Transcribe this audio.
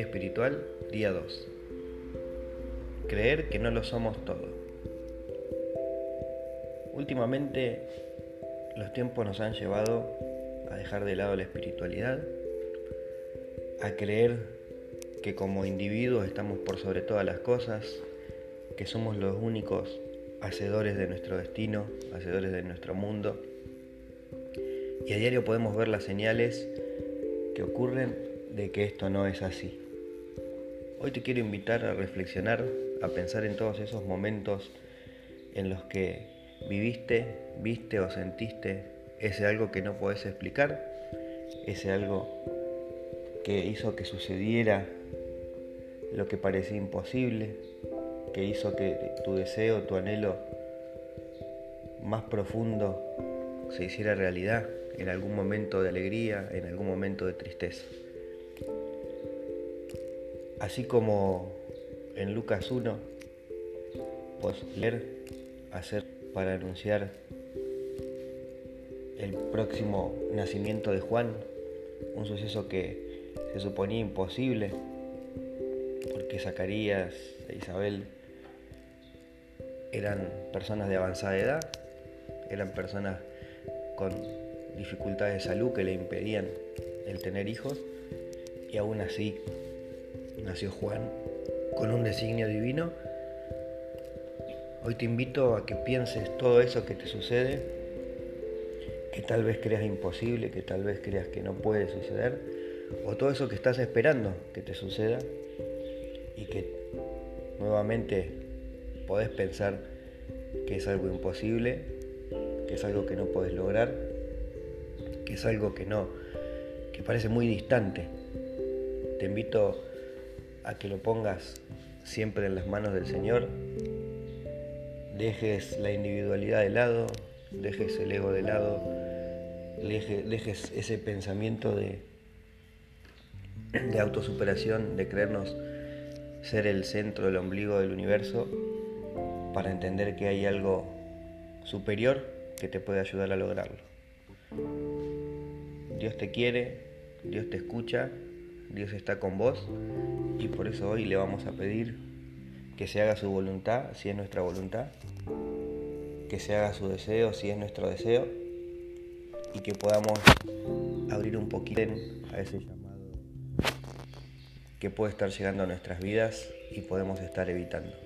espiritual, día 2. Creer que no lo somos todo. Últimamente los tiempos nos han llevado a dejar de lado la espiritualidad, a creer que como individuos estamos por sobre todas las cosas, que somos los únicos hacedores de nuestro destino, hacedores de nuestro mundo. Y a diario podemos ver las señales que ocurren de que esto no es así. Hoy te quiero invitar a reflexionar, a pensar en todos esos momentos en los que viviste, viste o sentiste ese algo que no podés explicar, ese algo que hizo que sucediera lo que parecía imposible, que hizo que tu deseo, tu anhelo más profundo se hiciera realidad en algún momento de alegría, en algún momento de tristeza. Así como en Lucas 1, pues leer, hacer para anunciar el próximo nacimiento de Juan, un suceso que se suponía imposible, porque Zacarías e Isabel eran personas de avanzada edad, eran personas con dificultades de salud que le impedían el tener hijos, y aún así nació Juan con un designio divino. Hoy te invito a que pienses todo eso que te sucede, que tal vez creas imposible, que tal vez creas que no puede suceder, o todo eso que estás esperando que te suceda y que nuevamente podés pensar que es algo imposible, que es algo que no podés lograr, que es algo que no, que parece muy distante. Te invito a que lo pongas siempre en las manos del Señor, dejes la individualidad de lado, dejes el ego de lado, dejes ese pensamiento de, de autosuperación, de creernos ser el centro, el ombligo del universo, para entender que hay algo superior que te puede ayudar a lograrlo. Dios te quiere, Dios te escucha Dios está con vos y por eso hoy le vamos a pedir que se haga su voluntad, si es nuestra voluntad, que se haga su deseo, si es nuestro deseo, y que podamos abrir un poquito a ese llamado que puede estar llegando a nuestras vidas y podemos estar evitando.